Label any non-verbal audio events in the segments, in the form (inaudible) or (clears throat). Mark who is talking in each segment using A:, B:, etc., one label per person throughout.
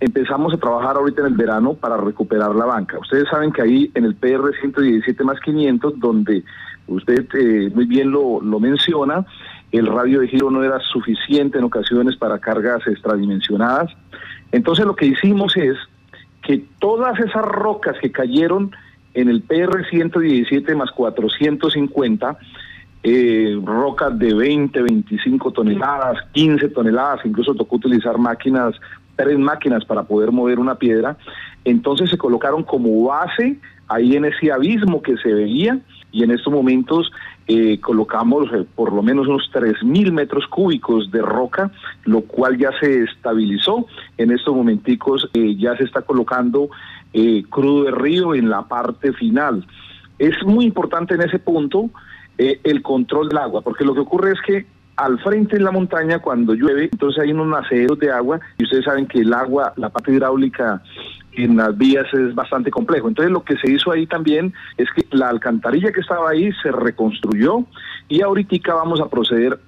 A: empezamos a trabajar ahorita en el verano para recuperar la banca. Ustedes saben que ahí en el PR 117 más 500, donde usted eh, muy bien lo, lo menciona, el radio de giro no era suficiente en ocasiones para cargas extradimensionadas. Entonces lo que hicimos es que todas esas rocas que cayeron en el PR 117 más 450, eh, rocas de 20, 25 toneladas, 15 toneladas, incluso tocó utilizar máquinas, tres máquinas para poder mover una piedra, entonces se colocaron como base ahí en ese abismo que se veía y en estos momentos eh, colocamos eh, por lo menos unos 3.000 metros cúbicos de roca, lo cual ya se estabilizó. En estos momenticos eh, ya se está colocando crudo de río en la parte final. Es muy importante en ese punto el control del agua, porque lo que ocurre es que al frente en la montaña cuando llueve, entonces hay unos naceros de agua y ustedes saben que el agua, la parte hidráulica en las vías es bastante complejo. Entonces lo que se hizo ahí también es que la alcantarilla que estaba ahí se reconstruyó y ahorita vamos a proceder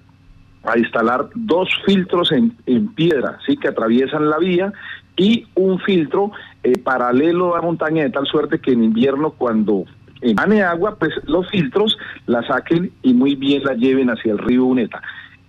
A: a instalar dos filtros en, en piedra, sí, que atraviesan la vía y un filtro eh, paralelo a la montaña de tal suerte que en invierno cuando emane agua, pues los filtros la saquen y muy bien la lleven hacia el río Uneta.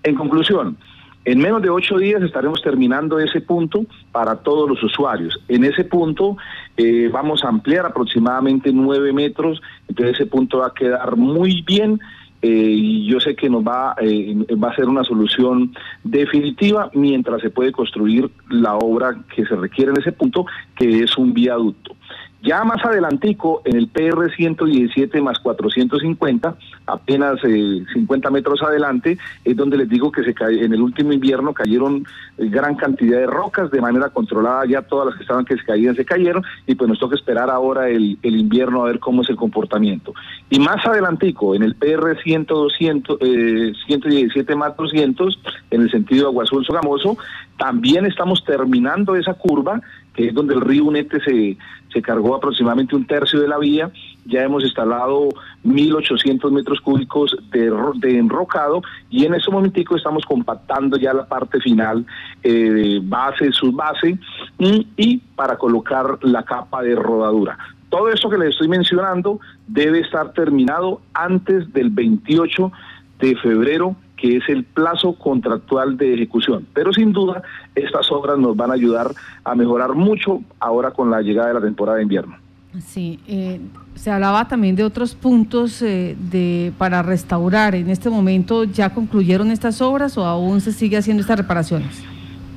A: En conclusión, en menos de ocho días estaremos terminando ese punto para todos los usuarios. En ese punto eh, vamos a ampliar aproximadamente nueve metros, entonces ese punto va a quedar muy bien. Eh, y yo sé que nos va, eh, va a ser una solución definitiva mientras se puede construir la obra que se requiere en ese punto, que es un viaducto. Ya más adelantico, en el PR 117 más 450, apenas 50 eh, metros adelante, es donde les digo que se cae, en el último invierno cayeron eh, gran cantidad de rocas de manera controlada, ya todas las que estaban que se caían se cayeron, y pues nos toca esperar ahora el, el invierno a ver cómo es el comportamiento. Y más adelantico, en el PR 100, 200, eh, 117 más 200, en el sentido Agua Azul Sogamoso, también estamos terminando esa curva que es donde el río Unete se, se cargó aproximadamente un tercio de la vía. Ya hemos instalado 1.800 metros cúbicos de, de, enrocado y en ese momentico estamos compactando ya la parte final, eh, base, subbase y, y para colocar la capa de rodadura. Todo esto que les estoy mencionando debe estar terminado antes del 28 de febrero que es el plazo contractual de ejecución. Pero sin duda, estas obras nos van a ayudar a mejorar mucho ahora con la llegada de la temporada de invierno.
B: Sí, eh, se hablaba también de otros puntos eh, de para restaurar. ¿En este momento ya concluyeron estas obras o aún se sigue haciendo estas reparaciones?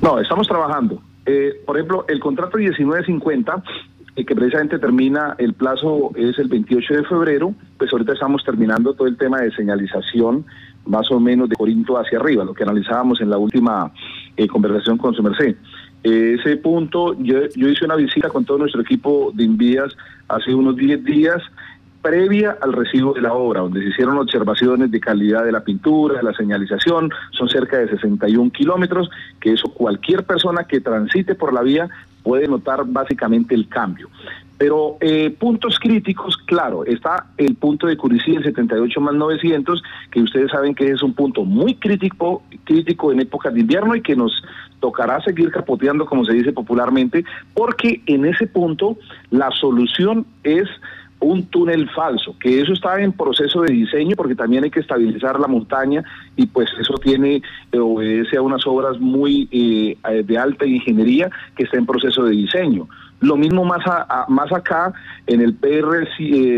A: No, estamos trabajando. Eh, por ejemplo, el contrato 1950 que precisamente termina, el plazo es el 28 de febrero, pues ahorita estamos terminando todo el tema de señalización, más o menos de Corinto hacia arriba, lo que analizábamos en la última eh, conversación con su merced. Eh, ese punto, yo, yo hice una visita con todo nuestro equipo de Invías hace unos 10 días, previa al recibo de la obra, donde se hicieron observaciones de calidad de la pintura, de la señalización, son cerca de 61 kilómetros, que eso cualquier persona que transite por la vía puede notar básicamente el cambio. Pero eh, puntos críticos, claro, está el punto de Curicí, el 78 más 900, que ustedes saben que es un punto muy crítico, crítico en épocas de invierno y que nos tocará seguir capoteando, como se dice popularmente, porque en ese punto la solución es un túnel falso, que eso está en proceso de diseño porque también hay que estabilizar la montaña y pues eso tiene, eh, obedece a unas obras muy eh, de alta ingeniería que está en proceso de diseño. Lo mismo más, más acá, en el PR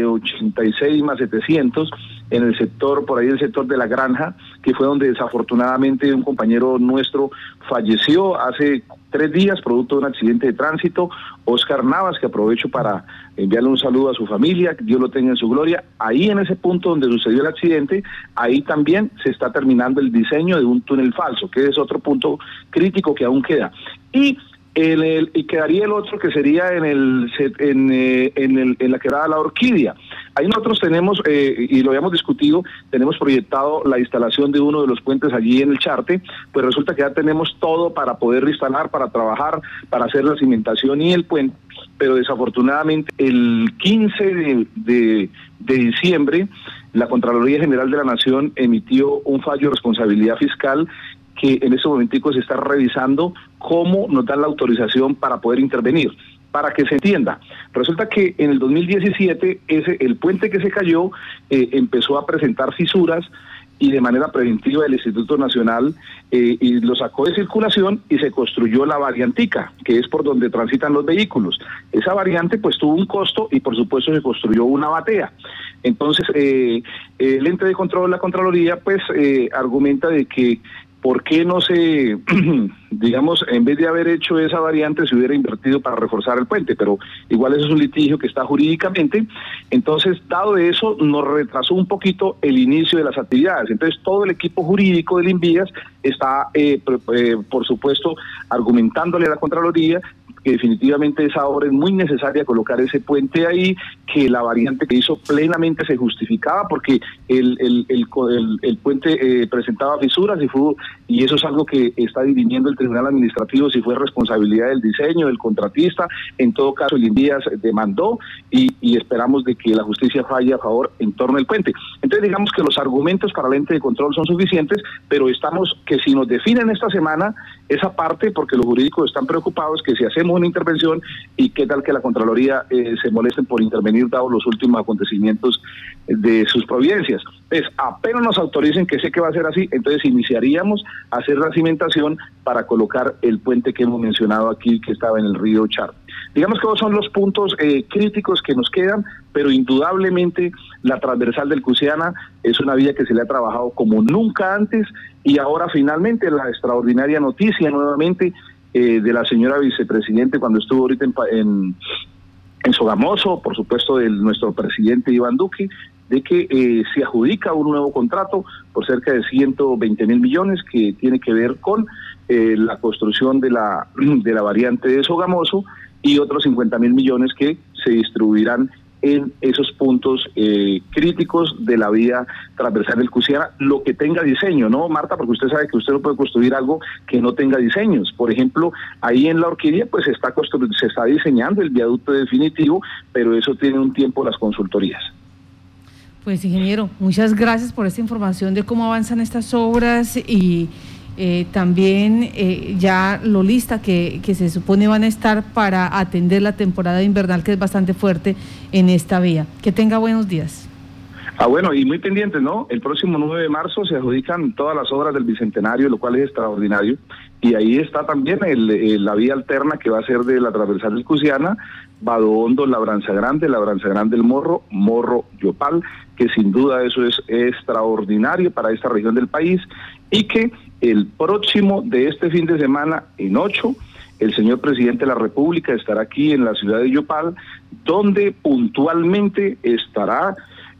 A: 86 eh, más 700, en el sector, por ahí el sector de la granja, que fue donde desafortunadamente un compañero nuestro falleció hace tres días producto de un accidente de tránsito. Oscar Navas, que aprovecho para enviarle un saludo a su familia, que Dios lo tenga en su gloria. Ahí en ese punto donde sucedió el accidente, ahí también se está terminando el diseño de un túnel falso, que es otro punto crítico que aún queda. Y el, y quedaría el otro que sería en el en, eh, en, el, en la quebrada La Orquídea. Ahí nosotros tenemos, eh, y lo habíamos discutido, tenemos proyectado la instalación de uno de los puentes allí en el Charte, pues resulta que ya tenemos todo para poder instalar, para trabajar, para hacer la cimentación y el puente, pero desafortunadamente el 15 de, diciembre la Contraloría General de la Nación emitió un fallo de responsabilidad fiscal que en este momentico se está revisando cómo nos dan la autorización para poder intervenir para que se entienda. Resulta que en el 2017 ese, el puente que se cayó eh, empezó a presentar fisuras y de manera preventiva el Instituto Nacional eh, y lo sacó de circulación y se construyó la variantica, que es por donde transitan los vehículos. Esa variante pues tuvo un costo y por supuesto se construyó una batea. Entonces eh, el ente de control de la Contraloría pues argumenta de que ¿por qué no se, (clears throat) digamos, en vez de haber hecho esa variante, se hubiera invertido para reforzar el puente? Pero igual eso es un litigio que está jurídicamente. Entonces, dado eso, nos retrasó un poquito el inicio de las actividades. Entonces, todo el equipo jurídico del Invías está, eh, eh, por supuesto, argumentándole a la Contraloría que definitivamente esa obra es muy necesaria colocar ese puente ahí, que la variante que hizo plenamente se justificaba porque el, el, el, puente eh, presentaba fisuras y, fue, y eso es algo que está dirimiendo el Tribunal Administrativo si fue responsabilidad del diseño, del contratista, en todo caso el Invías demandó y, y esperamos de que la justicia falle a favor en torno al puente. Entonces digamos que los argumentos para el ente de control son suficientes, pero estamos que si nos definen esta semana esa parte, porque los jurídicos están preocupados que si hacemos una intervención y qué tal que la Contraloría eh, se molesten por intervenir dado los últimos acontecimientos de sus providencias. Pues apenas nos autoricen, que sé que va a ser así, entonces iniciaríamos a hacer la cimentación para colocar el puente que hemos mencionado aquí, que estaba en el río Char. Digamos que esos son los puntos eh, críticos que nos quedan, pero indudablemente la transversal del Cusiana es una vía que se le ha trabajado como nunca antes y ahora finalmente la extraordinaria noticia nuevamente eh, de la señora vicepresidente cuando estuvo ahorita en, en, Sogamoso, por supuesto de nuestro presidente Iván Duque, de que eh, se adjudica un nuevo contrato por cerca de 120 mil millones que tiene que ver con eh, la construcción de la, (clears throat) de la variante de Sogamoso y otros 50 mil millones que se distribuirán en esos puntos eh, críticos de la vía transversal del Cusiana, lo que tenga diseño, ¿no, Marta? Porque usted sabe que usted no puede construir algo que no tenga diseños. Por ejemplo, ahí en la orquídea pues está, se está diseñando el viaducto definitivo, pero eso tiene un tiempo las consultorías.
B: Pues ingeniero, muchas gracias por esta información de cómo avanzan estas obras y eh, también eh, ya lo lista que, que, se supone van a estar para atender la temporada invernal que es bastante fuerte en esta vía. Que tenga buenos días.
A: Ah, bueno, y muy pendientes, ¿no? El próximo 9 de marzo se adjudican todas las obras del Bicentenario, lo cual es extraordinario. Y ahí está también la vía alterna que va a ser de la transversal del Cusiana, Badohondo, Labranza Grande, Labranza Grande el Morro, Morro Yopal, que sin duda eso es extraordinario para esta región del país y que el próximo de este fin de semana, en ocho, el señor presidente de la República estará aquí en la ciudad de Yopal, donde puntualmente estará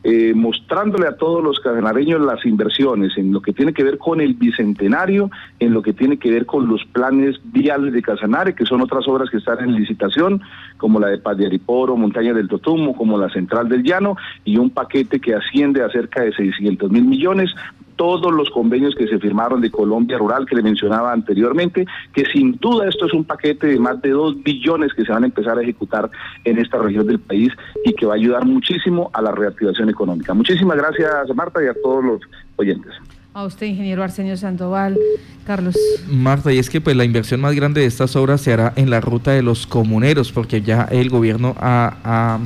A: eh, mostrándole a todos los cadenareños las inversiones en lo que tiene que ver con el bicentenario, en lo que tiene que ver con los planes viales de Casanare, que son otras obras que están en licitación, como la de Paz Montaña del Totumo, como la Central del Llano, y un paquete que asciende a cerca de 600 mil millones todos los convenios que se firmaron de Colombia Rural que le mencionaba anteriormente, que sin duda esto es un paquete de más de dos billones que se van a empezar a ejecutar en esta región del país y que va a ayudar muchísimo a la reactivación económica. Muchísimas gracias Marta y a todos los oyentes.
B: A usted, ingeniero Arsenio Sandoval. Carlos.
C: Marta, y es que pues la inversión más grande de estas obras se hará en la ruta de los comuneros, porque ya el gobierno ha,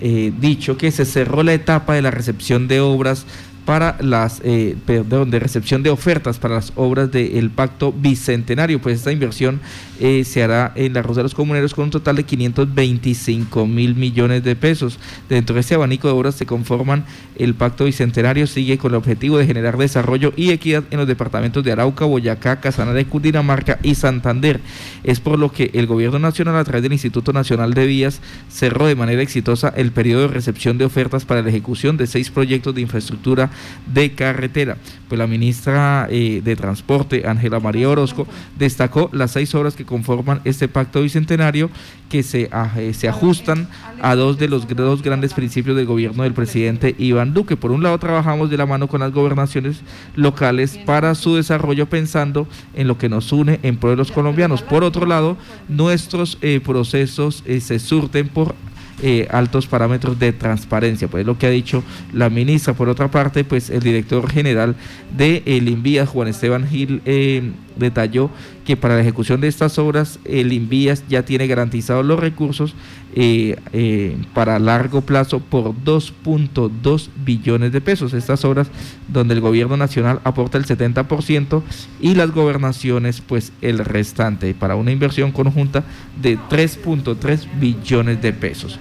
C: eh, dicho que se cerró la etapa de la recepción de obras para las, eh, de recepción de ofertas para las obras del Pacto Bicentenario. Pues esta inversión eh, se hará en la Ruta de los Comuneros con un total de 525 mil millones de pesos. Dentro de este abanico de obras se conforman el Pacto Bicentenario, sigue con el objetivo de generar desarrollo y equidad en los departamentos de Arauca, Boyacá, Casanare, Cundinamarca y Santander. Es por lo que el Gobierno Nacional, a través del Instituto Nacional de Vías, cerró de manera exitosa el periodo de recepción de ofertas para la ejecución de seis proyectos de infraestructura de carretera. Pues la ministra eh, de Transporte, Ángela María Orozco, destacó las seis obras que conforman este pacto bicentenario que se, eh, se ajustan a dos de los dos grandes principios del gobierno del presidente Iván Duque. Por un lado, trabajamos de la mano con las gobernaciones locales para su desarrollo pensando en lo que nos une en pro de los colombianos. Por otro lado, nuestros eh, procesos se surten por eh, altos parámetros de transparencia. Pues lo que ha dicho la ministra. Por otra parte, pues el director general de el Invías, Juan Esteban Gil, eh, detalló que para la ejecución de estas obras el Invías ya tiene garantizados los recursos eh, eh, para largo plazo por 2.2 billones de pesos. Estas obras donde el gobierno nacional aporta el 70% y las gobernaciones pues el restante para una inversión conjunta de 3.3 billones de pesos.